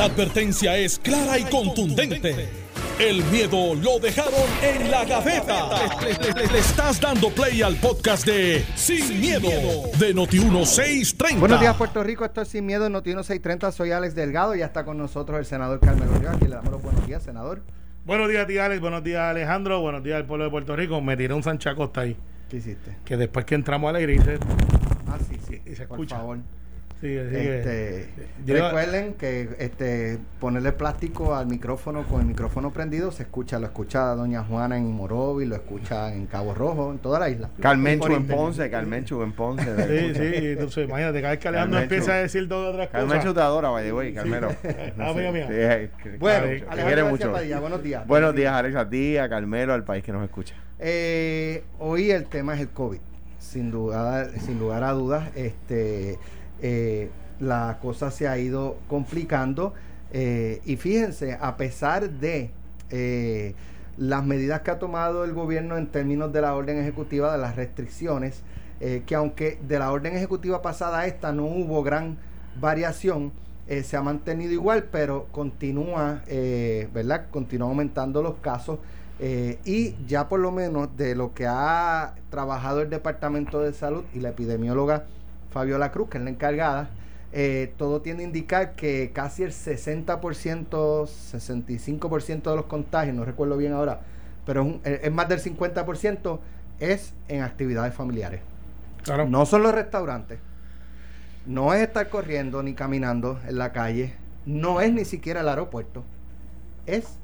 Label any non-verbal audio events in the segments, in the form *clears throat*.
La advertencia es clara y contundente. El miedo lo dejaron en la gaveta. Le, le- le estás dando play al podcast de Sin, miedo, de Noti1630. Buenos días, Puerto Rico. Esto es Sin Miedo en Noti 630. Soy Alex Delgado. Ya está con nosotros el senador Carmelo Ríos. Aquí le damos los buenos días, senador. Buenos días, tía Alex. Buenos días, Alejandro. Buenos días al pueblo de Puerto Rico. Me tiré un Sancha Costa ahí. ¿Qué hiciste? Que después que entramos a la iglesia. Ah, sí, sí. Y se Por escucha. favor. Sí, Este, recuerden que este, ponerle plástico al micrófono con el micrófono prendido se escucha, lo escucha Doña Juana en Morovi, lo escucha en Cabo Rojo, en toda la isla. Carmenchu en. Ponce, Carmenchu en Ponce. Sí, sí. Entonces, imagínate, cada vez que Alejandro empieza a decir dos otras cosas. Carmenchu te adora, the way, Carmelo. *laughs* Ah, mía, mía. Bueno, Alejandro quiere mucho. Padilla, buenos días. Buenos días, Alex, a ti, a Carmelo, al país que nos escucha. Eh, hoy el tema es el COVID. Sin duda, sin lugar a dudas, este, eh, la cosa se ha ido complicando. eh, y fíjense, a pesar de eh, las medidas que ha tomado el gobierno en términos de la orden ejecutiva de las restricciones, que aunque de la orden ejecutiva pasada a esta no hubo gran variación, se ha mantenido igual, pero continúa, ¿verdad? Continúa aumentando los casos. y ya por lo menos de lo que ha trabajado el Departamento de Salud y la epidemióloga Fabiola Cruz, que es la encargada, eh, todo tiende a indicar que casi el 60%, 65% de los contagios, no recuerdo bien ahora, pero es, un- es es más del 50%, es en actividades familiares. Claro. No son los restaurantes. No es estar corriendo ni caminando en la calle. No es ni siquiera el aeropuerto. Es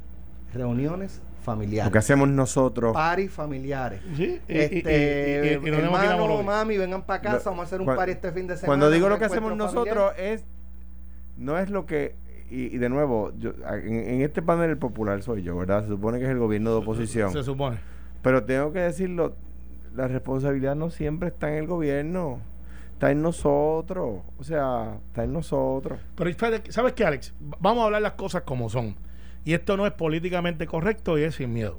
reuniones familiares. Lo que hacemos nosotros. Paris familiares. Sí, y- y- Este, y- y- hermano, mami, vengan para casa, Lo- vamos a hacer un party este fin de semana. Cuando digo lo que hacemos familiar. nosotros es. No es lo que. Y, y de nuevo, yo, en, en este panel el popular soy yo, ¿verdad? Se supone que es el gobierno de oposición. Se supone. Pero tengo que decirlo, la responsabilidad no siempre está en el gobierno, está en nosotros, o sea, está en nosotros. Pero ¿sabes qué, Alex? Vamos a hablar las cosas como son. Y esto no es políticamente correcto y es sin miedo.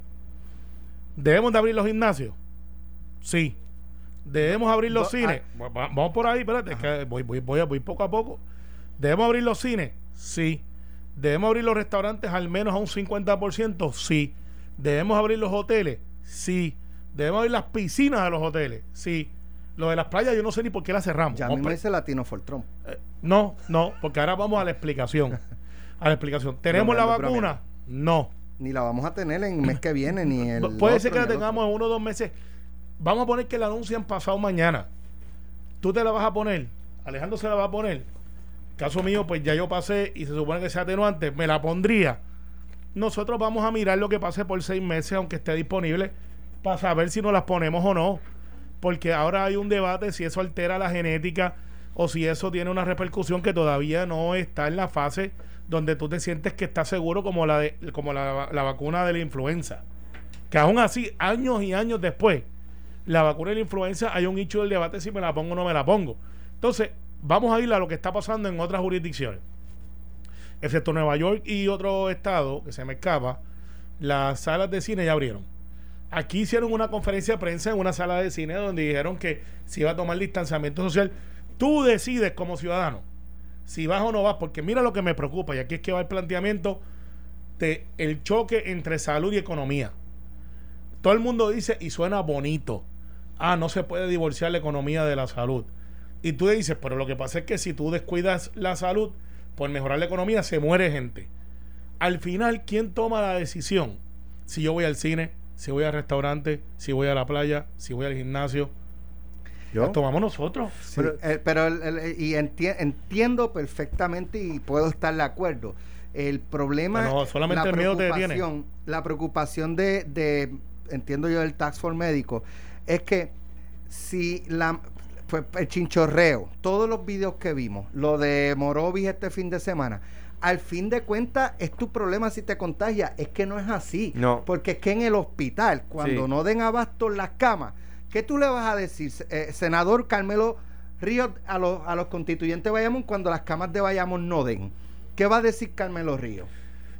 ¿Debemos de abrir los gimnasios? Sí. ¿Debemos abrir los No, cines? Va- Vamos por ahí, espérate, que voy, voy, voy, a- voy poco a poco. ¿Debemos abrir los cines? Sí. ¿Debemos abrir los restaurantes al menos a un 50%? Sí. ¿Debemos abrir los hoteles? Sí. ¿Debemos abrir las piscinas de los hoteles? Sí. Lo de las playas yo no sé ni por qué las cerramos. Ya a mí me dice Latino for Trump. eh, no, no, porque ahora vamos a la explicación. *laughs* A la explicación. ¿Tenemos la vacuna? No. Ni la vamos a tener en el mes que viene, ni *laughs* el. Pu- Puede ser que la tengamos en uno o dos meses. Vamos a poner que la anuncian pasado mañana. Tú te la vas a poner. Alejandro se la va a poner. Caso mío, pues ya yo pasé y se supone que sea atenuante. Me la pondría. Nosotros vamos a mirar lo que pase por seis meses, aunque esté disponible, para saber si nos las ponemos o no. Porque ahora hay un debate si eso altera la genética o si eso tiene una repercusión que todavía no está en la fase donde tú te sientes que estás seguro como la de, como la, la vacuna de la influenza. Que aún así, años y años después, la vacuna de la influenza hay un hecho del debate si me la pongo o no me la pongo. Entonces, vamos a ir a lo que está pasando en otras jurisdicciones. Excepto Nueva York y otro estado, que se me escapa, las salas de cine ya abrieron. Aquí hicieron una conferencia de prensa en una sala de cine donde dijeron que se iba a tomar distanciamiento social. Tú decides como ciudadano si vas o no vas, porque mira lo que me preocupa, y aquí es que va el planteamiento de el choque entre salud y economía. Todo el mundo dice y suena bonito. Ah, no se puede divorciar la economía de la salud. Y tú dices, pero lo que pasa es que si tú descuidas la salud, por mejorar la economía, se muere gente. Al final, ¿quién toma la decisión? Si yo voy al cine, si voy al restaurante, si voy a la playa, si voy al gimnasio. ¿Yo? La tomamos nosotros. Sí, Pero- eh, pero el- el- y enti- entiendo perfectamente y puedo estar de acuerdo. El problema, Pero solamente la el miedo te detiene. preocupación- La preocupación de, de, entiendo yo, del tax for médico, es que si la pues, el chinchorreo, todos los videos que vimos, lo de Morovis este fin de semana, al fin de cuentas es tu problema si te contagia, es que no es así, No. porque es que en el hospital, cuando Sí. no den abasto las camas, ¿qué tú le vas a decir, eh, senador Carmelo Ríos, a los, a los constituyentes de Bayamón cuando las camas de Bayamón no den? ¿Qué va a decir Carmelo Ríos?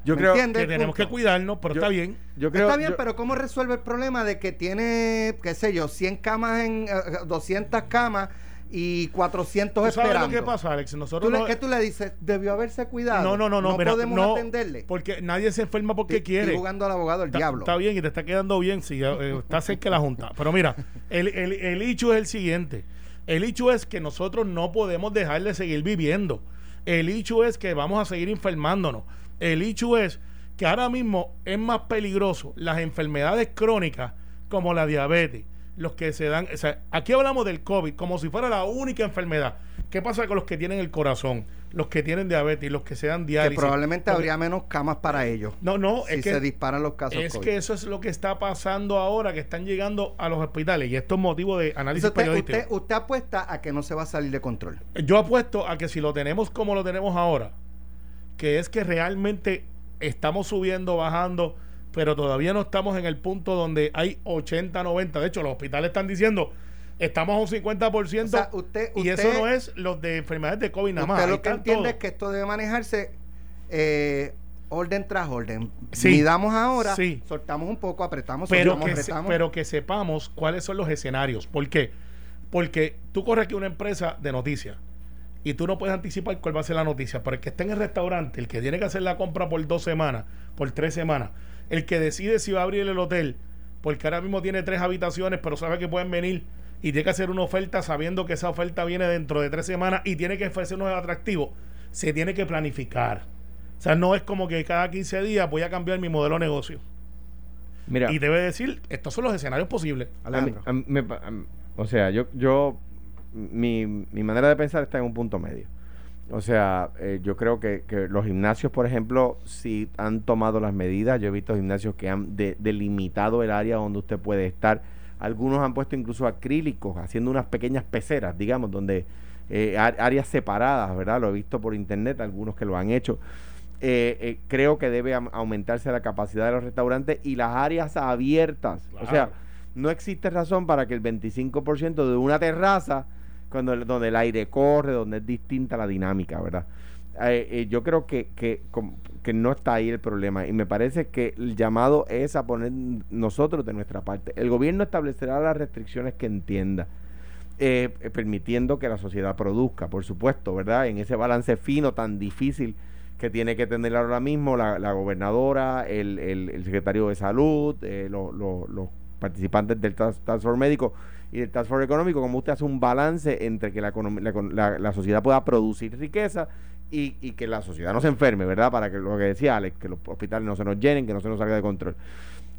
Yo ¿Me creo entiendes? Que tenemos que cuidarnos, pero Yo- está bien. Yo creo, Está bien, yo- pero ¿cómo resuelve el problema de que tiene, qué sé yo, 100 camas en, eh, 200 camas y 400 ¿Tú sabes esperando. lo que pasa, Alex? Nosotros ¿Tú le- no- ¿Qué tú le dices? Debió haberse cuidado. no, no, no, no, No mira, podemos no, atenderle. Porque nadie se enferma porque Estoy quiere. jugando al abogado del diablo. está bien y te está quedando bien si eh, está cerca de la Junta. Pero mira, el, el, el hecho es el siguiente. El hecho es que nosotros no podemos dejar de seguir viviendo. El hecho es que vamos a seguir enfermándonos. El hecho es que ahora mismo es más peligroso las enfermedades crónicas como la diabetes, los que se dan, o sea, aquí hablamos del COVID como si fuera la única enfermedad. ¿Qué pasa con los que tienen el corazón, los que tienen diabetes, los que se dan que diálisis? probablemente Los- habría menos camas para ellos. No, no, si es que se disparan los casos es COVID. que eso es lo que está pasando ahora, que están llegando a los hospitales y esto es motivo de análisis usted, periodístico. usted, usted apuesta a que no se va a salir de control. Yo apuesto a que si lo tenemos como lo tenemos ahora, que es que realmente estamos subiendo, bajando, pero todavía no estamos en el punto donde hay 80, 90. De hecho, los hospitales están diciendo, estamos a un 50%, O sea, usted- y usted- eso no es los de enfermedades de COVID nada más. Usted lo que entiende todos. es que esto debe manejarse eh, orden tras orden. Sí. Midamos ahora, Sí. soltamos un poco, apretamos, pero soltamos, que, se- apretamos. pero que sepamos cuáles son los escenarios. ¿Por qué? Porque tú corres aquí una empresa de noticias y tú no puedes anticipar cuál va a ser la noticia. Pero el que está en el restaurante, el que tiene que hacer la compra por dos semanas, por tres semanas, el que decide si va a abrir el hotel, porque ahora mismo tiene tres habitaciones, pero sabe que pueden venir y tiene que hacer una oferta sabiendo que esa oferta viene dentro de tres semanas y tiene que ofrecer unos atractivos, se tiene que planificar. O sea, no es como que cada 15 días voy a cambiar mi modelo de negocio. Mira, Y debe decir, estos son los escenarios posibles. a mí- Alejandro. a mí me pa- a mí- o sea, yo, yo mi, mi manera de pensar está en un punto medio. O sea, eh, yo creo que, que los gimnasios, por ejemplo, si han tomado las medidas, yo he visto gimnasios que han de- delimitado el área donde usted puede estar. Algunos han puesto incluso acrílicos, haciendo unas pequeñas peceras, digamos, donde eh, áreas separadas, ¿verdad? Lo he visto por internet, algunos que lo han hecho. Eh, eh, creo que debe aumentarse la capacidad de los restaurantes y las áreas abiertas. O sea, no existe razón para que el 25% de una terraza, cuando el- donde el aire corre, donde es distinta la dinámica, ¿verdad? Eh, eh, yo creo que, que, no está ahí el problema y me parece que el llamado es a poner nosotros de nuestra parte. El gobierno establecerá las restricciones que entienda. eh, permitiendo que la sociedad produzca, por supuesto, ¿verdad? En ese balance fino tan difícil que tiene que tener ahora mismo la, la gobernadora, el, el- secretario de salud, eh, lo- lo- los participantes del Force médico y del Task Force económico, como usted hace un balance entre que la, la la- sociedad pueda producir riqueza y, y que la sociedad no se enferme, ¿verdad? Para que lo que decía Alex, que los hospitales no se nos llenen, que no se nos salga de control.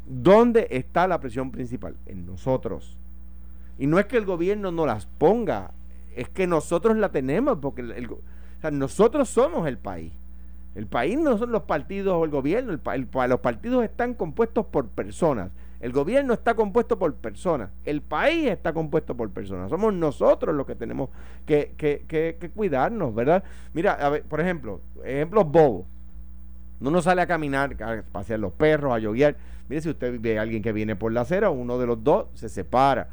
¿Dónde está la presión principal? En nosotros. Y no es que el gobierno no las ponga, es que nosotros la tenemos, porque nosotros somos el país. El país no son los partidos o el gobierno, el los partidos están compuestos por personas. El gobierno está compuesto por personas. El país está compuesto por personas. Somos nosotros los que tenemos que, que- que- que cuidarnos, ¿verdad? Mira, a ver, por ejemplo, ejemplos bobos. Uno sale a caminar, a pasear los perros, a yoguear. Mire, si usted ve a alguien que viene por la acera, uno de los dos se separa.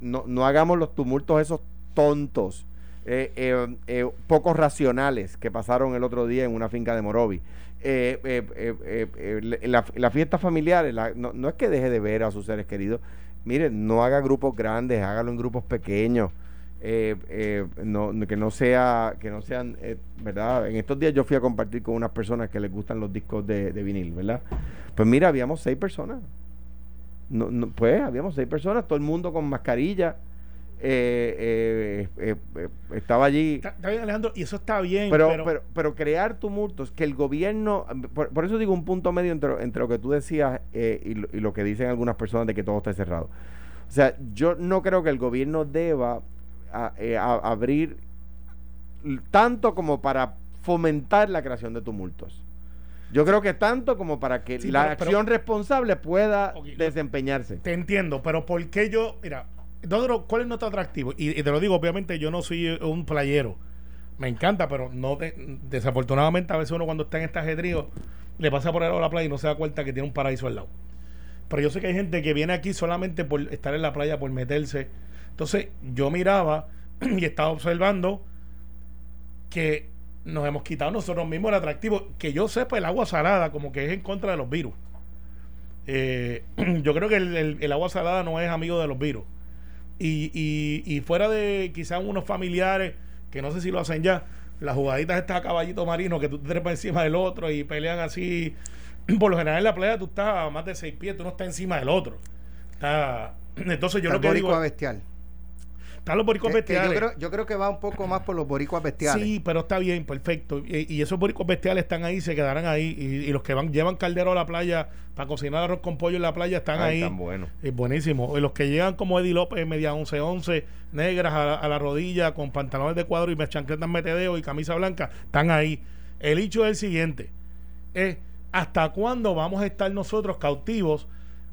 No, no hagamos los tumultos esos tontos, eh, eh, eh, pocos racionales que pasaron el otro día en una finca de Morovi. Eh, eh, eh, eh, eh, le- la, la fiesta familiar, la- no, no es que deje de ver a sus seres queridos. Miren, no haga grupos grandes, hágalo en grupos pequeños. Eh, eh, no, que no sea que no sean eh, verdad en estos días yo fui a compartir con unas personas que les gustan los discos de, de vinil verdad pues mira habíamos seis personas no, no, pues habíamos seis personas todo el mundo con mascarilla eh, eh, eh, estaba allí Está, está bien, Alejandro, y eso está bien, pero, pero, pero, pero, crear tumultos, que el gobierno, por, por eso digo un punto medio entre, entre lo que tú decías y, lo, y lo que dicen algunas personas de que todo está cerrado. O sea, yo no creo que el gobierno deba a- a- abrir tanto como para fomentar la creación de tumultos. Yo creo que tanto como para que Sí, la pero- acción responsable pueda desempeñarse. te entiendo, pero ¿por qué yo, mira, nosotros, ¿cuál es nuestro atractivo? Y, te lo digo, obviamente yo no soy un playero, me encanta, pero no te- desafortunadamente a veces uno cuando está en este ajedrío le pasa por el lado de la playa y no se da cuenta que tiene un paraíso al lado. Pero yo sé que hay gente que viene aquí solamente por estar en la playa, por meterse. Entonces yo miraba *clears throat* y estaba observando que nos hemos quitado nosotros mismos el atractivo. Que yo sepa, el agua salada como que es en contra de los virus. Eh, *clears throat* yo creo que el agua salada no es amigo de los virus. Y, y, y fuera de quizás unos familiares, que no sé si lo hacen ya, las jugaditas estas a caballito marino, que tú te trepas encima del otro y pelean así. *clears throat* Por lo general en la playa tú estás a más de seis pies, tú no estás encima del otro. Está, *clears throat* entonces yo Está lo que digo... bestial. Están los boricuas Que- que yo, bestiales. creo, yo creo que va un poco más por los boricuas bestiales. Sí, pero está bien, perfecto. Y, y esos boricuas bestiales están ahí, se quedarán ahí. Y, y los que van llevan caldero a la playa para cocinar arroz con pollo en la playa están Ay, ahí. tan bueno. Es buenísimo. Y los que llegan como Eddie López, media 11-11, negras a la, a la rodilla, con pantalones de cuadro y me- chancletas metedeo y camisa blanca, están ahí. El hecho es el siguiente: es ¿hasta cuándo vamos a estar nosotros cautivos,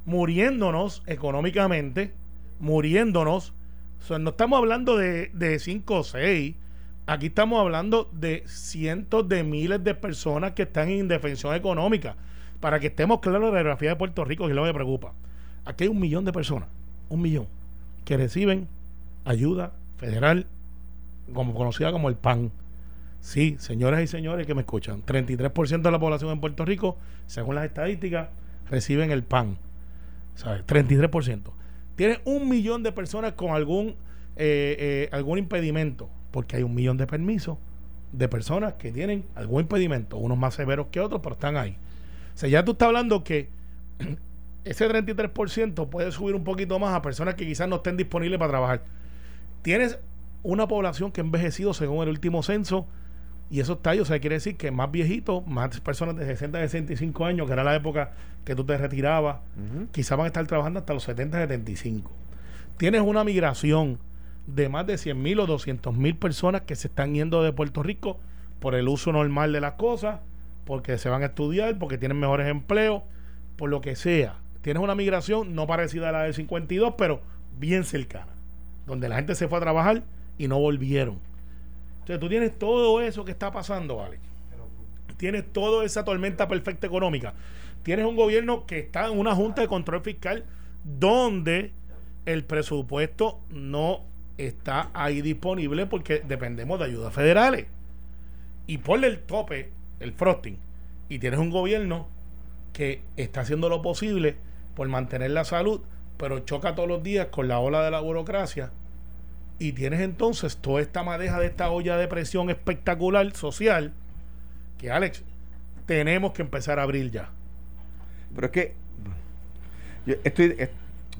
muriéndonos económicamente, muriéndonos? No estamos hablando de 5 o 6. Aquí estamos hablando de cientos de miles de personas que están en indefensión económica. Para que estemos claros la geografía de Puerto Rico, que es lo que me preocupa. Aquí hay un millón de personas, un millón, que reciben ayuda federal, como conocida como el PAN. Sí, señoras y señores que me escuchan, 33% de la población en Puerto Rico, según las estadísticas, reciben el PAN. ¿Sabes? 33%. Tienes un millón de personas con algún, eh, eh, algún impedimento, porque hay un millón de permisos de personas que tienen algún impedimento, unos más severos que otros, pero están ahí. O sea, ya tú estás hablando que *clears throat* ese 33% puede subir un poquito más a personas que quizás no estén disponibles para trabajar. Tienes una población que ha envejecido según el último censo y eso está ahí, o sea, quiere decir que más viejitos, más personas de 60 a 65 años, que era la época que tú te retirabas, Ujú. quizás van a estar trabajando hasta los 70, 75. Tienes una migración de más de 100 mil o 200 mil personas que se están yendo de Puerto Rico por el uso normal de las cosas, porque se van a estudiar, porque tienen mejores empleos, por lo que sea. Tienes una migración no parecida a la del 52, pero bien cercana, donde la gente se fue a trabajar y no volvieron. Entonces tú tienes todo eso que está pasando, Alex. Tienes toda esa tormenta perfecta económica. Tienes un gobierno que está en una junta de control fiscal donde el presupuesto no está ahí disponible porque dependemos de ayudas federales. Y ponle el tope, el frosting. Y tienes un gobierno que está haciendo lo posible por mantener la salud, pero choca todos los días con la ola de la burocracia. Y tienes entonces toda esta madeja de esta olla de presión espectacular social que, Alex, tenemos que empezar a abrir ya. Pero es que yo estoy, es-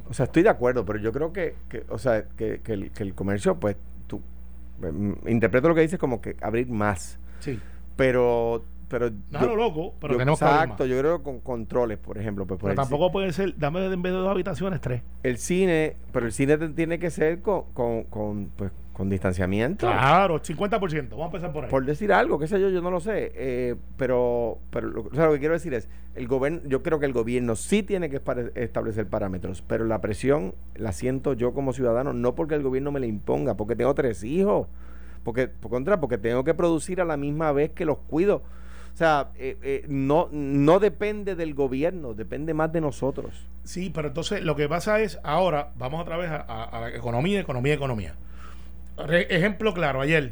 o sea, estoy de acuerdo, pero yo creo que, que, o sea, que, que el, que el comercio, pues, tú, mm, interpreto lo que dices como que abrir más, Sí. pero, pero No yo- lo loco, pero yo- que exacto, yo creo que con controles, por ejemplo, pues, por Pero tampoco puede ser, dame en vez de dos habitaciones, tres. el cine, pero el cine tiene que ser con, con, con, pues, con distanciamiento. Claro, 50%. Vamos a empezar por ahí. Por decir algo, qué sé yo, yo no lo sé. eh, pero pero lo, o sea, lo que quiero decir es, el gobierno, yo creo que el gobierno sí tiene que establecer parámetros, pero la presión la siento yo como ciudadano, no porque el gobierno me la imponga, porque tengo tres hijos, porque por contra, porque tengo que producir a la misma vez que los cuido. O sea, eh, eh, no, no depende del gobierno, depende más de nosotros. Sí, pero entonces lo que pasa es, ahora vamos otra vez a, a- a la economía, economía, economía. Re- ejemplo claro, ayer.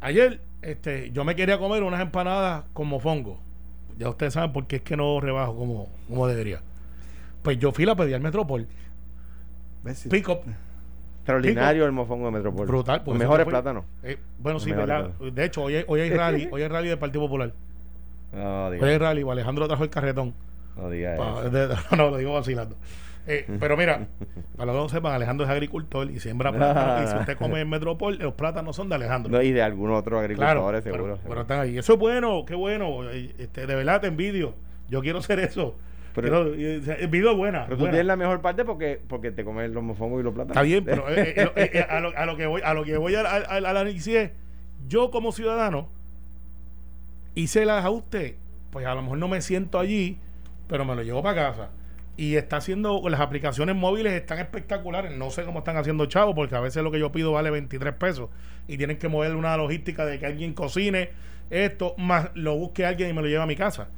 Ayer este, yo me quería comer unas empanadas con mofongo. Ya ustedes saben por qué es que no rebajo como, como debería. Pues yo fui a pedir al Metropol. Pick up. Extraordinario el mofongo de Metropol. Brutal. Los porque mejores plátanos. Eh, bueno, Los sí, ¿verdad? De hecho, hoy hay, hoy hay rally. *laughs* hoy hay rally del Partido Popular. No Hoy hay rally. Alejandro trajo el carretón. no diga Pa- eso. de- *laughs* no, lo digo vacilando. Eh, *laughs* pero mira, para los que no sepan, Alejandro es agricultor y siembra plátanos. y si usted come en Metropol, los plátanos son de Alejandro. No, y de algunos otros claro, agricultores, pero, seguro. pero seguro. están ahí. Eso es bueno, qué bueno. Eh, Este, de verdad te envidio. Yo quiero ser eso. Pero- Quiero- o sea, envidio es buena. Pero tú buena. tienes la mejor parte porque, porque te comes los mofongos y los plátanos. Está bien, *laughs* pero eh, eh, eh, a, lo, a lo que voy, a lo que voy al, análisis es, yo como ciudadano hice el ajuste, pues a lo mejor no me siento allí, pero me lo llevo para casa. Y está haciendo, las aplicaciones móviles están espectaculares, no sé cómo están haciendo chavo, porque a veces lo que yo pido vale 23 pesos y tienen que mover una logística de que alguien cocine esto, más lo busque alguien y me lo lleve a mi casa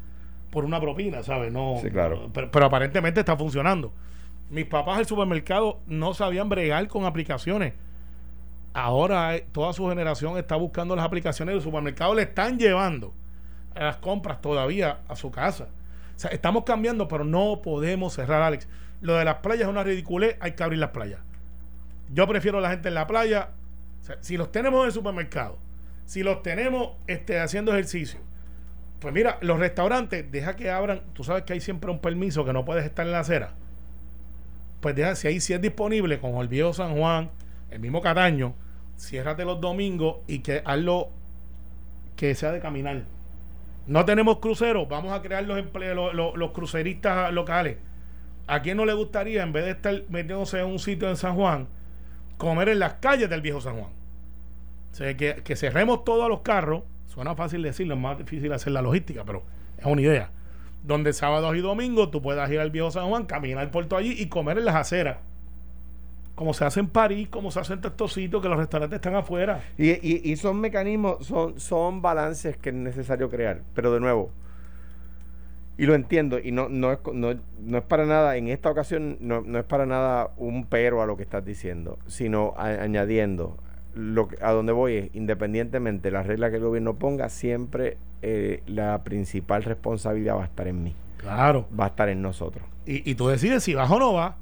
por una propina, ¿sabes? No, Sí, claro. pero, pero aparentemente está funcionando. Mis papás del supermercado no sabían bregar con aplicaciones. Ahora eh, toda su generación está buscando las aplicaciones del supermercado, le están llevando las compras todavía a su casa. O sea, estamos cambiando, pero no podemos cerrar, Alex. Lo de las playas es una ridiculez, hay que abrir las playas. Yo prefiero la gente en la playa. O sea, si los tenemos en el supermercado, si los tenemos este, haciendo ejercicio, pues mira, los restaurantes, deja que abran. Tú sabes que hay siempre un permiso que no puedes estar en la acera. Pues deja, si ahí si es disponible, como el viejo San Juan, el mismo Cataño, ciérrate los domingos y que hazlo que sea de caminar. No tenemos cruceros, vamos a crear los, empleos, los, los, cruceristas locales. ¿A quién no le gustaría, en vez de estar metiéndose en un sitio en San Juan, comer en las calles del viejo San Juan? O sea, que, que cerremos todos los carros, suena fácil decirlo, es más difícil hacer la logística, pero es una idea. Donde sábados y domingos tú puedas ir al viejo San Juan, caminar por todo allí y comer en las aceras como se hace en París, como se hace en estos sitios, que los restaurantes están afuera. Y, y, y, son mecanismos, son, son balances que es necesario crear. Pero de nuevo, y lo entiendo, y no, no, es, no, no es para nada, en esta ocasión, no, no, es para nada un pero a lo que estás diciendo, sino añadiendo, lo que, a donde voy es, independientemente de la regla que el gobierno ponga, siempre eh, la principal responsabilidad va a estar en mí. Claro. Va a estar en nosotros. Y, y tú decides si vas o no vas.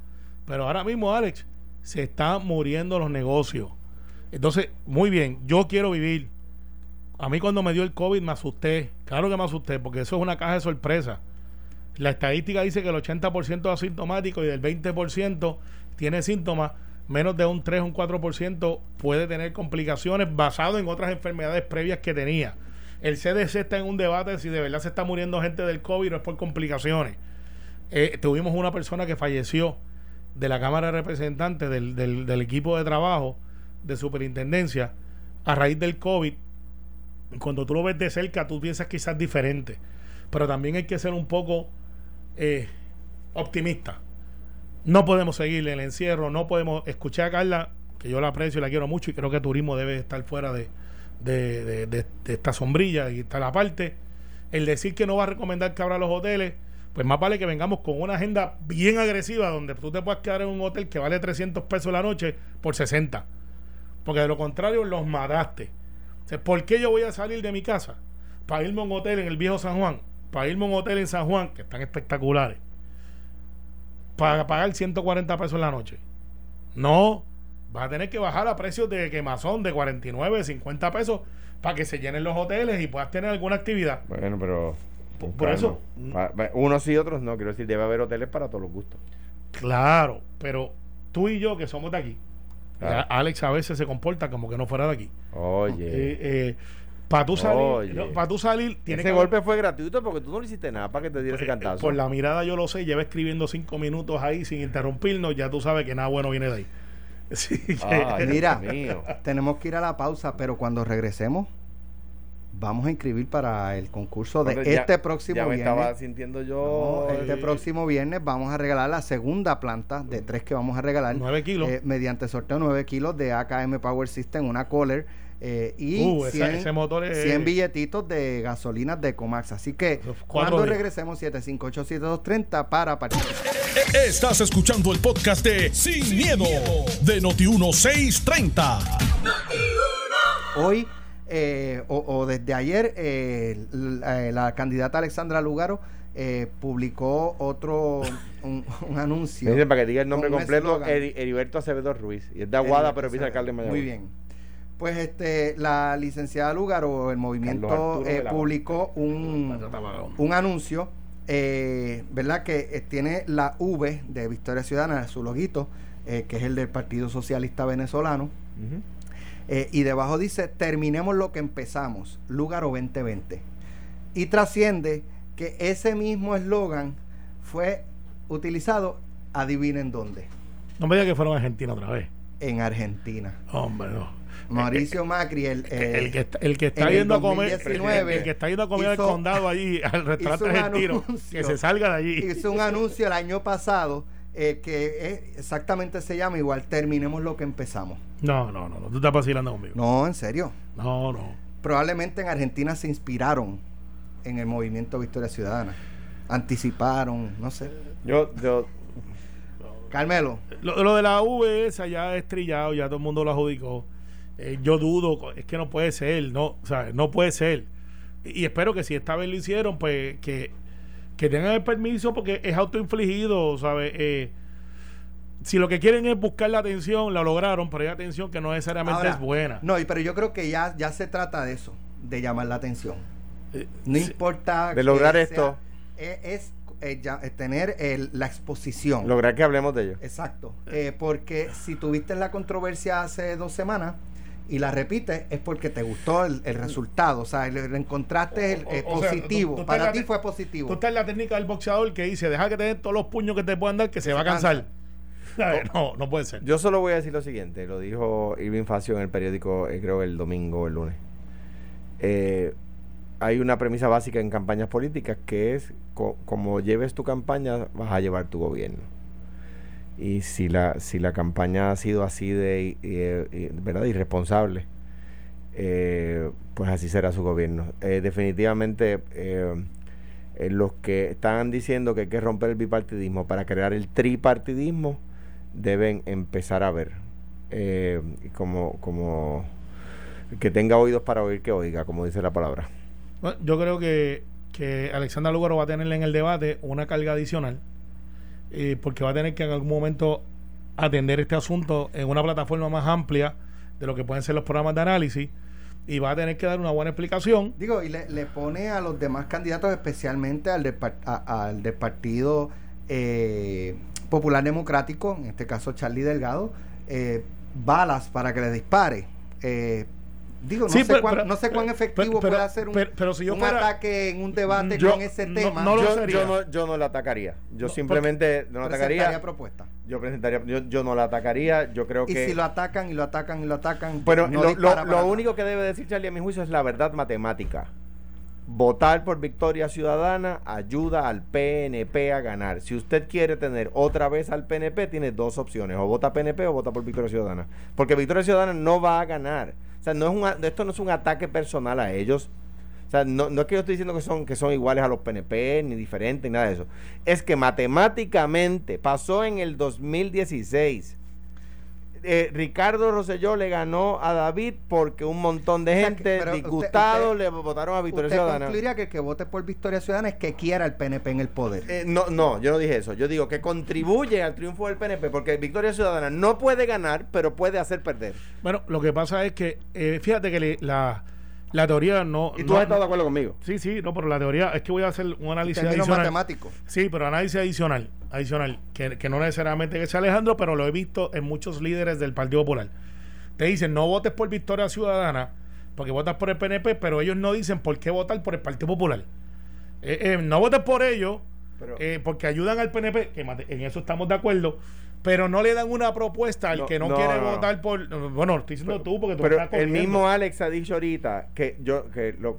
Pero ahora mismo, Alex, se están muriendo los negocios. Entonces, muy bien, yo quiero vivir. A mí cuando me dio el COVID me asusté. Claro que me asusté, porque eso es una caja de sorpresa. La estadística dice que el 80% es asintomático y del 20% tiene síntomas. Menos de un 3 o un 4% puede tener complicaciones basado en otras enfermedades previas que tenía. El CDC está en un debate de si de verdad se está muriendo gente del COVID o es por complicaciones. Eh, tuvimos una persona que falleció de la Cámara de Representantes, del, del, equipo de trabajo de superintendencia, a raíz del COVID, cuando tú lo ves de cerca, tú piensas quizás diferente. Pero también hay que ser un poco eh, optimista. No podemos seguir el encierro, no podemos escuchar a Carla, que yo la aprecio y la quiero mucho, y creo que turismo debe estar fuera de, de, de, esta sombrilla y está la parte. El decir que no va a recomendar que abra los hoteles, pues más vale que vengamos con una agenda bien agresiva donde tú te puedas quedar en un hotel que vale 300 pesos la noche por 60. Porque de lo contrario los mataste. O ¿Por qué yo voy a salir de mi casa para irme a un hotel en el viejo San Juan? Para irme a un hotel en San Juan, que están espectaculares, para pagar 140 pesos la noche. No, vas a tener que bajar a precios de quemazón de 49, 50 pesos para que se llenen los hoteles y puedas tener alguna actividad. Bueno, pero por, por eso. Unos y otros no, quiero decir, debe haber hoteles para todos los gustos. Claro, pero tú y yo que somos de aquí, claro. Alex a veces se comporta como que no fuera de aquí. Oye. Eh, eh, para tú salir, no, para tú salir, tiene ese que golpe fue gratuito porque tú no le hiciste nada para que te diera pues, ese cantazo. Por la mirada yo lo sé, lleva escribiendo cinco minutos ahí sin interrumpirnos, ya tú sabes que nada bueno viene de ahí. *laughs* Así que, Ay, mira, mío. tenemos que ir a la pausa, pero cuando regresemos vamos a inscribir para el concurso de este ya, próximo ya me viernes. estaba sintiendo yo. No, este próximo viernes vamos a regalar la segunda planta de tres que vamos a regalar. 9 kilos. Eh, mediante sorteo 9 kilos de AKM Power System, una Kohler. Eh, y Uh, esa- 100, ese motor es- 100 billetitos de gasolinas de Comax. Así que cuando días. regresemos 758-7230 para participar. Estás escuchando el podcast de Sin, miedo, de Noti1630. Hoy eh, o, o desde ayer eh, la, la candidata Alexandra Lugaro eh, publicó otro un, un anuncio. Me dicen para que diga el nombre completo. Eri- Heriberto Acevedo Ruiz. Y es de Aguada, Heriberto pero es vicealcalde de Mayagüez. Muy bien. Pues este la licenciada Lugaro, el movimiento eh, publicó un, un anuncio, eh, ¿verdad? Que eh, tiene la V de Victoria Ciudadana, su loguito, eh, que es el del Partido Socialista Venezolano. Eh, y debajo dice, terminemos lo que empezamos, Lugaro 2020. Y trasciende que ese mismo eslogan fue utilizado, adivinen dónde, No me digas que fueron a Argentina otra vez. en Argentina. Hombre, no. Mauricio Macri, el, eh, el que está, el que está yendo a comer, 2019 el que está yendo a comer hizo- al condado allí, al restaurante argentino, anuncio. que se salga de allí. hizo un anuncio el año pasado eh, que es- exactamente se llama igual, terminemos lo que empezamos. No, no, no, no, tú estás vacilando conmigo. No, en serio. No, no. Probablemente en Argentina se inspiraron en el movimiento Victoria Ciudadana. Anticiparon, no sé. Yo, yo, Carmelo. Lo, lo de la V esa ya es trillado, ya todo el mundo lo adjudicó. Eh, yo dudo, es que no puede ser, no, o sea, no puede ser. Y, y espero que si esta vez lo hicieron, pues que, que tengan el permiso porque es autoinfligido, ¿sabes? Eh, si lo que quieren es buscar la atención, la lograron, pero hay atención que no necesariamente Ahora, es buena. No, y- pero yo creo que ya, ya se trata de eso, de llamar la atención. Eh, No sí. importa. De que lograr sea- esto. eh, Es, eh, ya- eh, tener el- la exposición. Lograr que hablemos de ello. Exacto. Eh, porque si tuviste la controversia hace dos semanas y la repites, es porque te gustó el, el resultado. O sea, le, le encontraste el O- o- o sea, positivo. tú- tú Para ti fue positivo. Tú estás en la técnica del boxeador que dice, deja que te den todos los puños que te puedan dar, que se se va a cansa. *laughs* cansar. No, no puede ser. Yo solo voy a decir lo siguiente, lo dijo Irving Facio en el periódico, eh, creo el domingo o el lunes. Eh, hay una premisa básica en campañas políticas que es co- como lleves tu campaña, vas a llevar tu gobierno. Y si la, si la campaña ha sido así de eh, eh, ¿verdad? irresponsable, eh, pues así será su gobierno. Eh, definitivamente los que están diciendo que hay que romper el bipartidismo para crear el tripartidismo deben empezar a ver como como que tenga oídos para oír que oiga como dice la palabra yo creo que, que Alexandra Lugaro va a tener en el debate una carga adicional, eh, porque va a tener que en algún momento atender este asunto en una plataforma más amplia de lo que pueden ser los programas de análisis, y va a tener que dar una buena explicación. Digo, y le, le pone a los demás candidatos, especialmente al del, Partido eh, Popular Democrático, en este caso Charlie Delgado, eh, balas para que le dispare. Eh, digo, no, Sí, sé, pero- cuán, pero- no sé cuán pero- efectivo pero- puede hacer un, pero- pero si yo un fuera- ataque en un debate Yo- con ese no- tema. no lo yo, sería. yo no yo no la atacaría yo No, simplemente no la atacaría propuesta. yo presentaría yo, yo no la atacaría yo creo Y que si lo atacan y lo atacan y lo atacan, no lo, lo- lo único que debe decir Charlie a mi juicio es la verdad matemática. Votar por Victoria Ciudadana ayuda al PNP a ganar. Si usted quiere tener otra vez al PNP, tiene dos opciones. O vota PNP o vota por Victoria Ciudadana. Porque Victoria Ciudadana no va a ganar. O sea, no es un, esto no es un ataque personal a ellos. O sea, no, no es que yo estoy diciendo que son, que son iguales a los PNP, ni diferentes, ni nada de eso. Es que matemáticamente pasó en el 2016 eh, Ricardo Rosselló le ganó a David porque un montón de O sea, gente disgustado usted- le votaron a Victoria Usted Ciudadana. concluiría que el que vote por Victoria Ciudadana es que quiera el PNP en el poder. Eh, no, no, yo no dije eso. Yo digo que contribuye al triunfo del PNP porque Victoria Ciudadana no puede ganar, pero puede hacer perder. Bueno, lo que pasa es que, eh, fíjate que le- la, la teoría no... Y tú no- has estado de acuerdo conmigo. Sí, sí, no, pero la teoría es que voy a hacer un análisis adicional. matemáticos. Sí, pero análisis adicional, adicional, que, que no necesariamente que sea Alejandro, pero lo he visto en muchos líderes del Partido Popular. Te dicen, no votes por Victoria Ciudadana, porque votas por el PNP, pero ellos no dicen por qué votar por el Partido Popular. Eh, eh, no votes por ellos, Pero- eh, porque ayudan al PNP, que en eso estamos de acuerdo, pero no le dan una propuesta al No, que no, no, quiere no, votar por... Bueno, estoy diciendo tú, porque tú Pero estás el mismo Alex ha dicho ahorita que yo que lo,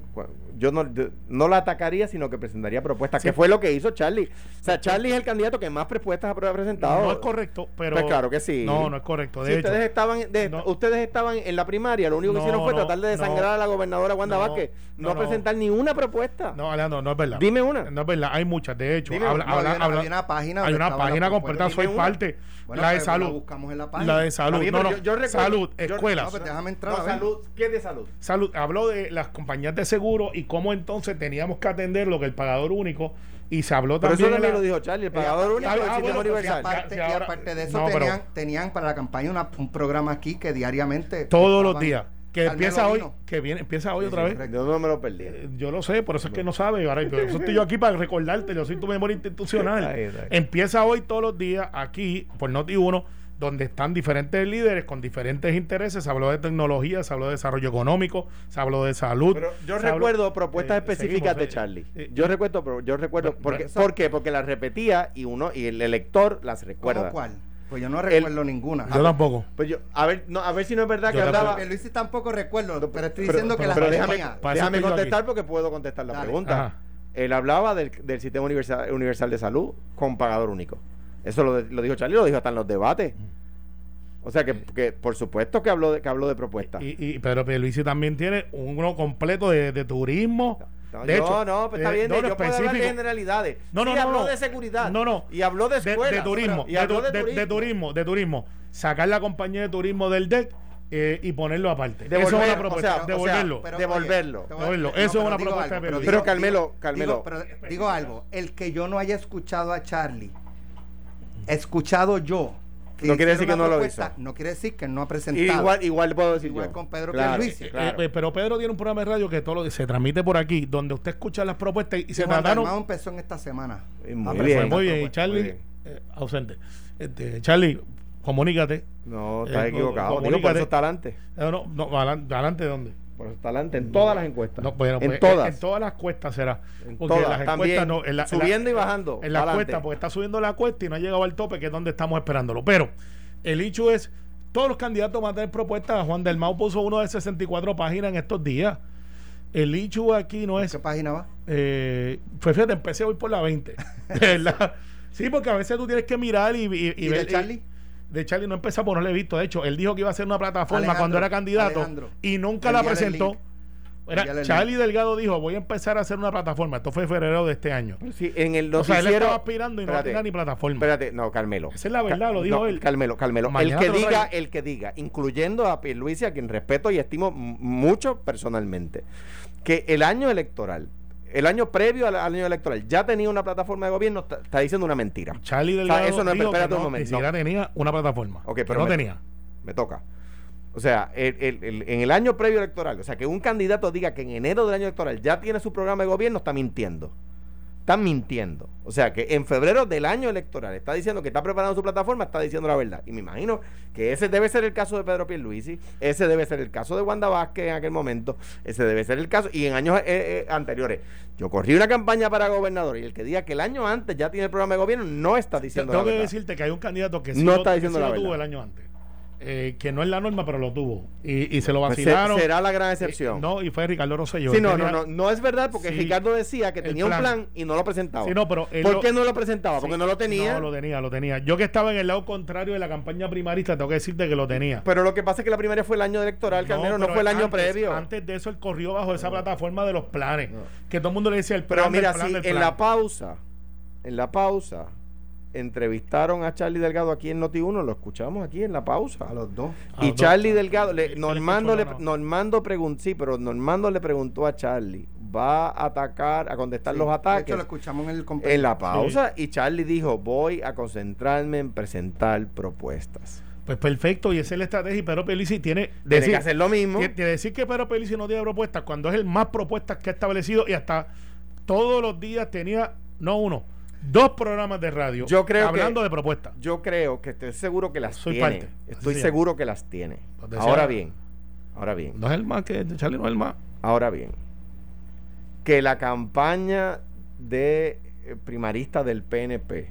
yo no, no la atacaría, sino que presentaría propuestas, Sí. que fue lo que hizo Charlie. O sea, Charlie es el candidato que más propuestas ha presentado. No es correcto, pero... Pues claro que sí. No, no es correcto. Si De hecho, ustedes estaban de- no. ustedes estaban en la primaria, lo único que No, hicieron fue no, tratar de desangrar no. a la gobernadora Wanda No, Vázquez, no, no, no. presentar ni una propuesta. No, Alejandro, no es verdad. Dime una. No es verdad, hay muchas. De hecho, Dime habla- habla- hay una- habla- hay una página Hay una página completa, soy parte. Bueno, la de pues, la salud. buscamos en la página. La de salud. Bien, no, pero no. yo- yo recuerdo- salud, yo- escuelas. No, pues déjame entrar. No, salud, ¿qué es de salud? Salud. Habló de las compañías de seguro y cómo entonces teníamos que atender lo que el pagador único. Y se habló Pero también. eso en también la- lo dijo Charlie, el Y pagador aparte- único ah, del ah, sistema bueno, Y aparte, y de eso, no, pero- tenían, tenían para la campaña una- un programa aquí que diariamente. Todos los días. Que Carmelo empieza hoy. vino. Que viene, empieza hoy Sí, otra sí, vez. Yo no me lo perdí. Eh, Yo lo sé, por eso es que no sabe. Ahora, por eso estoy yo aquí para recordarte. Yo soy tu memoria institucional. *laughs* Ahí, ahí. Empieza hoy todos los días aquí por Noti1, donde están diferentes líderes con diferentes intereses. Se habló de tecnología, se habló de desarrollo económico, se habló de salud. Pero yo habló- recuerdo propuestas Eh, específicas seguimos, de eh, Charlie. eh, yo recuerdo, pero yo recuerdo, Pero- porque, pero- ¿por qué? Porque las repetía y uno y el elector las ¿Cómo recuerda. cuál? Pues yo no recuerdo ninguna. Yo tampoco. Pues yo, a ver, no, a ver si no es verdad Yo que tampoco. hablaba. Luis tampoco recuerdo, pero estoy Pero- diciendo que pero- las pero tenía. déjame, déjame contestar aquí. porque puedo contestar la Dale. pregunta. Ajá. Él hablaba del, del sistema universal, universal de salud con pagador único. Eso lo, lo dijo Charlie, lo dijo hasta en los debates. O sea que, que por supuesto que habló de, que habló de propuestas. Y, y Pedro Pierluisi también tiene uno completo de, de turismo. No, de yo, hecho, no, pues está eh, bien, no, no, yo puedo hablar de generalidades. No, no, Sí, no, habló no. de seguridad. No, no. Y habló de de, escuelas. de turismo, Y de, habló tu- de, de- turismo. de turismo, de turismo. Sacar la compañía de turismo del DEC eh, y ponerlo aparte. Eso es Devolver, una propuesta. o sea, o sea, devolverlo. Pero, Devolverlo. oye, Devolverlo. no, Eso es una digo propuesta algo, de pero Pedro. Pero digo- Carmelo, digo- Carmelo. pero digo algo, el que yo no haya escuchado a Charlie, escuchado yo, No quiere decir que no lo hizo. No quiere decir que no ha presentado. Igual, igual puedo decir Igual yo. con Pedro Claro, Pierluisi. Eh, claro. eh, pero Pedro tiene un programa de radio que todo lo se transmite por aquí, donde usted escucha las propuestas y, Y se Juan trataron. Dalmau empezó en esta semana. Eh, muy a Fue bien. muy bien. Y propuestas. Charlie, bien. eh, ausente. Este, Charlie, comunícate. No, está Eh, equivocado. Digo, por eso está adelante. Eh, no, no, adelante, adelante, ¿dónde? Por eso está adelante en todas las encuestas. No, bueno, en pues, todas. En todas las cuestas será. En Porque todas, las encuestas también, no. En la, en la- subiendo y bajando, En la cuesta, porque está subiendo la cuesta y no ha llegado al tope, que es donde estamos esperándolo. Pero el hecho es: todos los candidatos van a tener propuestas. Juan del Mau puso uno de 64 páginas en estos días. El hecho aquí no es. ¿Qué página va? Eh, pues fíjate, empecé hoy por la 20. De *laughs* verdad. Sí, porque a veces tú tienes que mirar y, y, ¿Y, ver- de Charlie? De Charlie no empezó, porque no lo he visto. De hecho, él dijo que iba a hacer una plataforma Alejandro, cuando era candidato Alejandro, y nunca la presentó. Era- Charlie Delgado dijo, voy a empezar a hacer una plataforma. Esto fue en febrero de este año. Sí, en el O sea, él estaba aspirando y no Espérate, tenía ni plataforma. Espérate, no, Carmelo. Esa es la verdad, lo dijo no, él. Carmelo, Carmelo. Mañana el que diga, el que diga, incluyendo a Pierluisi, a quien respeto y estimo mucho personalmente, que el año electoral, el año previo al año electoral, ya tenía una plataforma de gobierno, está, está diciendo una mentira. Charlie O sea, Delgado eso no es- espérate un momento, ni siquiera no. tenía una plataforma. Ok, pero no me- tenía. Me toca. O sea, el- el- el- en el año previo electoral, o sea, que un candidato diga que en enero del año electoral ya tiene su programa de gobierno, está mintiendo. Está mintiendo. O sea, que en febrero del año electoral está diciendo que está preparando su plataforma, está diciendo la verdad. Y me imagino que ese debe ser el caso de Pedro Pierluisi, ese debe ser el caso de Wanda Vázquez en aquel momento, ese debe ser el caso. Y en años eh, eh, anteriores, yo corrí una campaña para gobernador y el que diga que el año antes ya tiene el programa de gobierno no está diciendo Tengo la que verdad. decirte que hay un candidato que sí No lo, está que diciendo sí la lo tuvo verdad. el año antes. Eh, que no es la norma, pero lo tuvo. Y, y se lo Pues vacilaron. será la gran excepción. Eh, no, y fue Ricardo Rosselló. Sí, no, tenía- no, no, no es verdad porque Sí. Ricardo decía que tenía un plan. y no lo presentaba. Sí, no, pero ¿Por lo- qué no lo presentaba? Porque no lo tenía. No, lo tenía, lo tenía. Yo que estaba en el lado contrario de la campaña primarista, tengo que decirte que lo tenía. Pero lo que pasa es que la primaria fue el año electoral, Carmelo, no, pero fue el año antes- previo. Antes de eso, él corrió bajo esa plataforma de los planes. Que todo el mundo le decía el plan. Pero mira, del plan, si del en la pausa, en la pausa, entrevistaron a Charlie Delgado aquí en Noti1, lo escuchamos aquí en la pausa. A los dos. Y. Charlie Delgado, le- Normando, le. Normando preguntó, sí, pero Normando le preguntó a Charlie, ¿va a atacar, a contestar Sí, los De ataques? hecho, lo escuchamos en el en la pausa y Charlie dijo, voy a concentrarme en presentar propuestas. Pues perfecto, y esa es la estrategia. Y Pedro Pelici tiene. Tiene que hacer lo mismo. decir que Pedro Pelici no tiene propuestas cuando es el más propuestas que ha establecido y hasta todos los días tenía, no uno, dos programas de radio Yo creo hablando que- de propuestas. Yo creo que estoy seguro que las Soy tiene. parte. Estoy se seguro que las tiene. Pues Ahora bien, ahora bien, No es el más que Charlie, no es el más. ahora bien. Que la campaña de eh, primarista del PNP,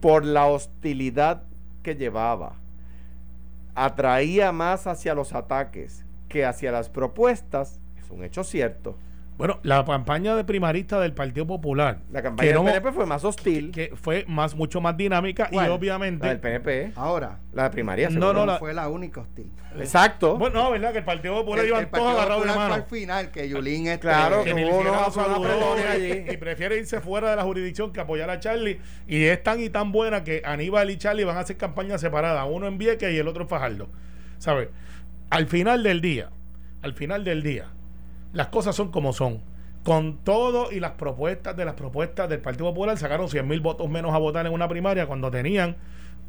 por la hostilidad que llevaba, atraía más hacia los ataques que hacia las propuestas, es un hecho cierto. Bueno, la campaña de primarista del Partido Popular. La campaña que del no- PNP fue más hostil. que fue más mucho más dinámica ¿Cuál? y La obviamente del PNP, Ahora, la de primaria. No, no, la- fue la única hostil. Exacto. bueno no verdad que el Partido Popular El- iban el todos agarrados de mano al final, que Yulín este, Claro, que que hubo unos allí. y prefiere irse fuera de la jurisdicción que apoyar a Charlie y es tan y tan buena que Aníbal y Charlie van a hacer campañas separadas uno en Vieques y el otro en Fajardo ¿sabes? al final del día al final del día las cosas son como son con todo y las propuestas de las propuestas del Partido Popular sacaron 100 mil votos menos a votar en una primaria cuando tenían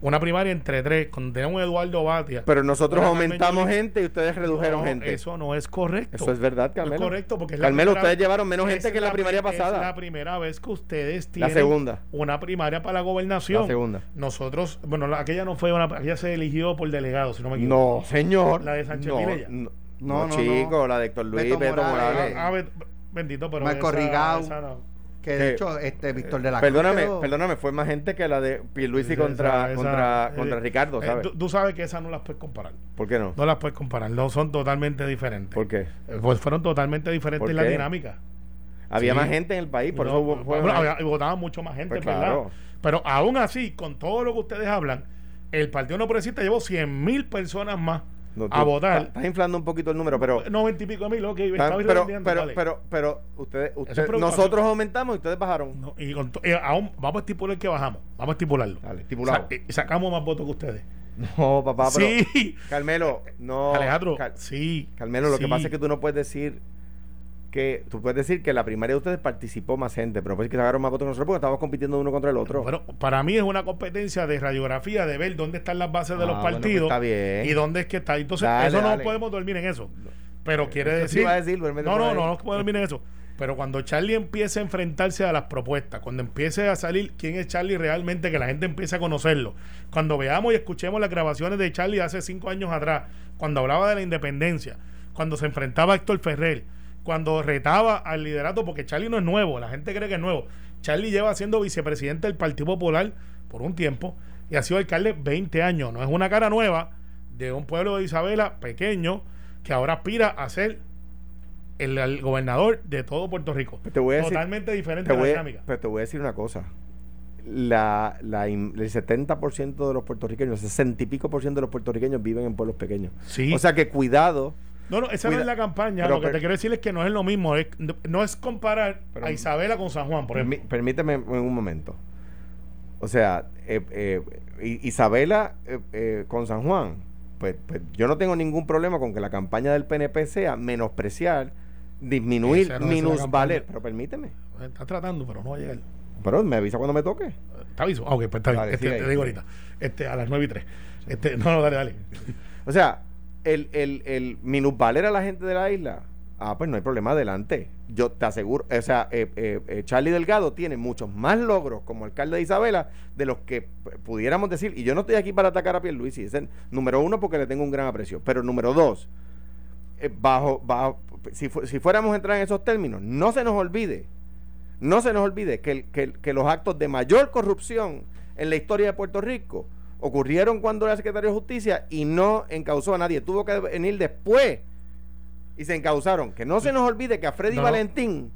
una primaria entre tres cuando tenían un Eduardo Batia Pero nosotros aumentamos Carmen gente y ustedes redujeron No, gente. Eso no es correcto. Eso es verdad, No Carmelo. es correcto porque es la Carmelo, primera- ustedes llevaron menos gente que la primaria pri- pasada. Es la primera vez que ustedes La tienen segunda. una primaria para la gobernación. La segunda. Nosotros, bueno, la- aquella no fue una, aquella se eligió por delegado, si no me equivoco. No, señor. La de Sánchez no. No, No, no, no, chico, no. la de Héctor Luis, Beto Beto, Morales. Morales. Ah, be- bendito, pero Marco esa- Rigau. esa no. Que de hecho, este Víctor de la Perdóname, quedó- perdóname, fue más gente que la de Pierluisi Esa- contra, esa- contra, eh, contra Ricardo, eh, ¿sabes? tú, tú sabes que esas no las puedes comparar. ¿Por qué no? No las puedes comparar. No son totalmente diferentes. ¿Por qué? Eh, Pues fueron totalmente diferentes ¿Por en la dinámica. Había Sí. más gente en el país, por No, eso hubo- fue bueno, más- había- y votaban mucho más gente, Pues ¿verdad? claro. Pero aún así, con todo lo que ustedes hablan, el Partido No Progresista llevó 100 mil personas más No, a votar. Estás inflando un poquito el número, pero... 90 y pico mil, ok, estaba pero, pero, dale. pero, pero, ustedes, ustedes- nosotros aumentamos y ustedes bajaron. No, y con aún vamos a estipular que bajamos. Vamos a estipularlo. Dale, estipulado. Sa- y sacamos más votos que ustedes. No, papá, pero... sí. Carmelo, no... Alejandro, Car- sí. Carmelo, lo que pasa es que tú no puedes decir que tú puedes decir que la primaria de ustedes participó más gente, pero pues que sacaron más votos que nosotros porque estábamos compitiendo uno contra el otro. Bueno, para mí es una competencia de radiografía, de ver dónde están las bases de Ah, los bueno, pues partidos está bien. y dónde es que está. Entonces, Dale, eso no podemos dormir en eso. Pero quiere decir. a decir, no, no, ahí. no, no puedo dormir en eso. Pero cuando Charlie empiece a enfrentarse a las propuestas, cuando empiece a salir quién es Charlie realmente, que la gente empiece a conocerlo, cuando veamos y escuchemos las grabaciones de Charlie hace cinco años atrás, cuando hablaba de la independencia, cuando se enfrentaba a Héctor Ferrer, cuando retaba al liderato, porque Charlie no es nuevo, la gente cree que es nuevo. Charlie lleva siendo vicepresidente del Partido Popular por un tiempo y ha sido alcalde 20 años. No es una cara nueva de un pueblo de Isabela pequeño que ahora aspira a ser el, el gobernador de todo Puerto Rico. Te voy a decir- Totalmente diferente Te la voy a- dinámica. pero te voy a decir una cosa. La, la el 70% de los puertorriqueños, 60 y pico por ciento de los puertorriqueños viven en pueblos pequeños. Sí. O sea que cuidado. No, no, esa no es la campaña. pero- lo que pero- te quiero decir es que no es lo mismo. es- no es comparar Pero- a Isabela con San Juan, por ejemplo. Permí- permíteme un momento. O sea, eh, eh, Isabela eh, con San Juan, pues, pues yo no tengo ningún problema con que la campaña del PNP sea menospreciar, disminuir, no minusvaler. Pero permíteme. Está tratando, pero no va a llegar. Pero me avisa cuando me toque. ¿Está aviso? Ah, ok, pues está bien. Dale, Este, te digo ahorita. Este, a las 9 y 3. Este, no, no, dale, dale. O sea, el, el, el minusvaler a la gente de la isla, ah, pues no hay problema, adelante. Yo te aseguro, o sea, eh, eh, eh, Charlie Delgado tiene muchos más logros como alcalde de Isabela de los que pudiéramos decir, y yo no estoy aquí para atacar a Pierluisi, es el número uno porque le tengo un gran aprecio, pero número dos, eh, bajo, bajo si, fu- si fuéramos a entrar en esos términos, no se nos olvide, no se nos olvide que, que, el- que los actos de mayor corrupción en la historia de Puerto Rico ocurrieron cuando era secretario de Justicia y no encausó a nadie. Tuvo que venir después y se encausaron. Que no se nos olvide que a Freddy No. Valentín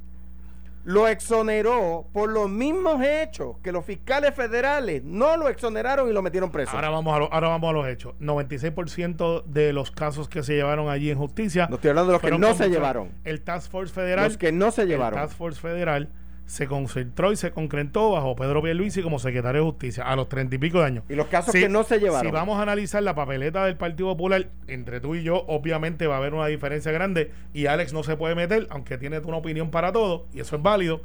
lo exoneró por los mismos hechos que los fiscales federales no lo exoneraron y lo metieron preso. Ahora vamos, a lo- ahora vamos a los hechos. 96% de los casos que se llevaron allí en justicia. no estoy hablando de los que no se llevaron. El Task Force Federal. Los que no se el llevaron. Task Force Federal se concentró y se concretó bajo Pedro Pierluisi como secretario de Justicia a los treinta y pico de años. Y los casos que no se llevaron. Si vamos a analizar la papeleta del Partido Popular, entre tú y yo, obviamente va a haber una diferencia grande y Alex no se puede meter, aunque tiene una opinión para todo, y eso es válido,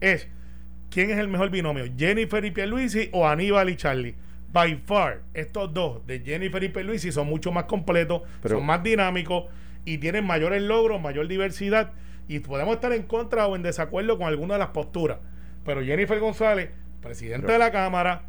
es ¿quién es el mejor binomio? ¿Jennifer y Pierluisi o Aníbal y Charlie? By far, estos dos de Jennifer y Pierluisi son mucho más completos, Pero- son más dinámicos y tienen mayores logros, mayor diversidad y podemos estar en contra o en desacuerdo con alguna de las posturas. Pero Jennifer González, presidente Pero- de la Cámara,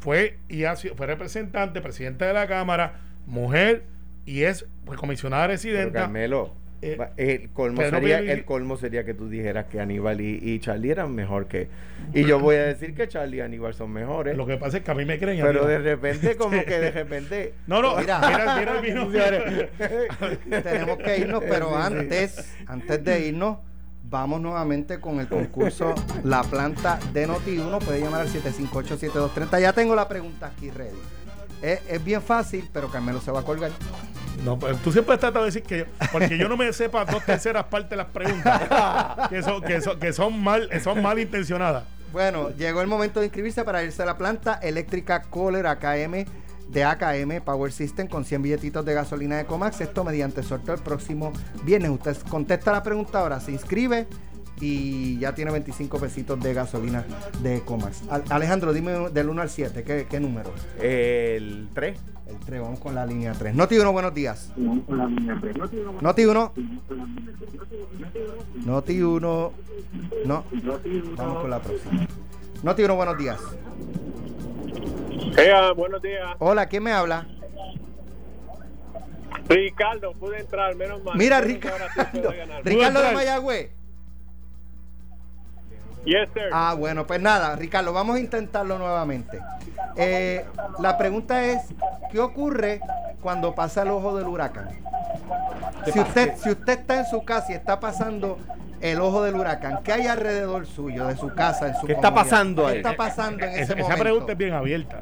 fue y ha sido- fue representante, presidente de la Cámara, mujer y es pues, comisionada Pero, residenta. Carmelo, Eh, el, colmo sería, el colmo sería que tú dijeras que Aníbal y, y Charlie eran mejor que... Y yo voy a decir que Charlie y Aníbal son mejores. Lo que pasa es que a mí me creen. Pero de repente, como *laughs* que de repente... No, no, Mira. mira, mira el vino. *laughs* *laughs* Tenemos que irnos, pero antes, antes de irnos, vamos nuevamente con el concurso La Planta de Noti1. Puede llamar al 758-7230. Ya tengo la pregunta aquí ready. Es, es bien fácil, pero Carmelo se va a colgar. No, pero tú siempre tratas de decir que yo, porque yo no me sepa dos terceras partes de las preguntas que son, que son, que son mal, son mal intencionadas. Bueno, llegó el momento de inscribirse para irse a la planta eléctrica Kohler AKM de AKM Power System con 100 billetitos de gasolina de Comax. Esto mediante sorteo el próximo viernes. Usted contesta la pregunta ahora, se inscribe y ya tiene 25 pesitos de gasolina de Comax. Al- Alejandro, dime del 1 al 7, ¿qué, qué número? El 3. El 3, vamos con la línea 3. Noti 1, buenos días. Noti 1. Noti 1. No. Vamos con la próxima. Noti 1, buenos días. Ea, buenos días. Hola, ¿quién me habla? Ricardo, pude entrar, menos mal. Mira, Ricardo. *laughs* Ricardo de. Mayagüez. Yes, sir. Ah, bueno, pues nada, Ricardo, vamos a intentarlo nuevamente. Eh, la pregunta es, ¿qué ocurre cuando pasa el ojo del huracán? Si usted, si usted está en su casa y está pasando el ojo del huracán, ¿qué hay alrededor suyo, de su casa, en su ¿Qué está comunidad? pasando ¿Qué ahí? está pasando en ese Esa, momento? pregunta es bien abierta.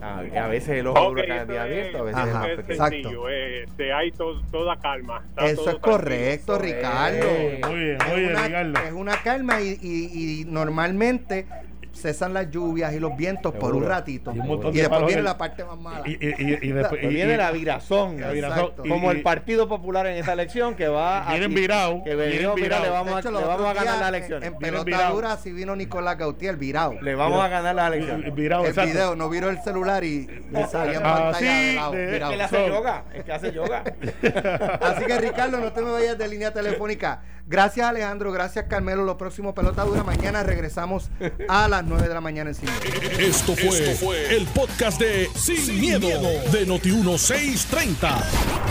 A, a veces el ojo Ok, del huracán es abierto, a veces Ajá, es más sencillo. eh, este, hay to- toda calma. Eso todo es correcto, tranquilo. Ricardo. Eh, Muy bien, es, muy bien, una, Ricardo. es una calma y, y- y normalmente cesan las lluvias y los vientos por un ratito. Y un montón Y de después viene en- la parte más mala. Y, y, y, y después. Pues y- viene y- la virazón. la virazón. Exacto. Y- Como y- el Partido Popular en esta elección que va a. Vienen virados, Que venimos, mira, le vamos, hecho, a, le vamos a ganar días, las en- elecciones. En, Vienen pelota virados. dura, si vino Nicolás Gautier, virado. Le vamos a ganar las elecciones. Virado, el exacto. video, no viró el celular y le salía en Ah, pantalla virado. Es que le hace yoga. Es que hace yoga. *laughs* Así que Ricardo, no te me vayas de línea telefónica. Gracias Alejandro, gracias Carmelo. Lo próximo Pelota Dura. Mañana regresamos a las 9 de la mañana en Cine. Esto fue, el podcast de Sin, miedo, de Noti1630.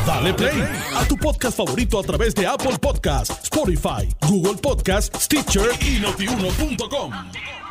Dale play a tu podcast favorito a través de Apple Podcasts, Spotify, Google Podcasts, Stitcher y notiuno.com.